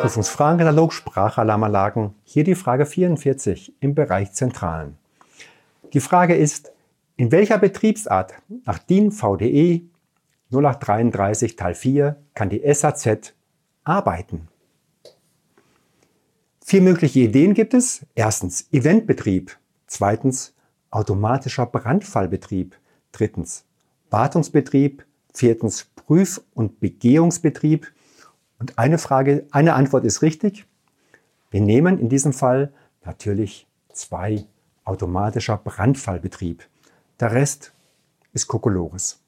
Prüfungsfragenkatalog Sprachalarmanlagen. Hier die Frage 44 im Bereich Zentralen. Die Frage ist, in welcher Betriebsart nach DIN VDE 0833 Teil 4 kann die SAZ arbeiten? Vier mögliche Ideen gibt es. Erstens Eventbetrieb. Zweitens automatischer Brandfallbetrieb. Drittens Wartungsbetrieb. Viertens Prüf- und Begehungsbetrieb. Und eine Frage, eine Antwort ist richtig. Wir nehmen in diesem Fall natürlich zwei automatischer Brandfallbetrieb. Der Rest ist Kokolores.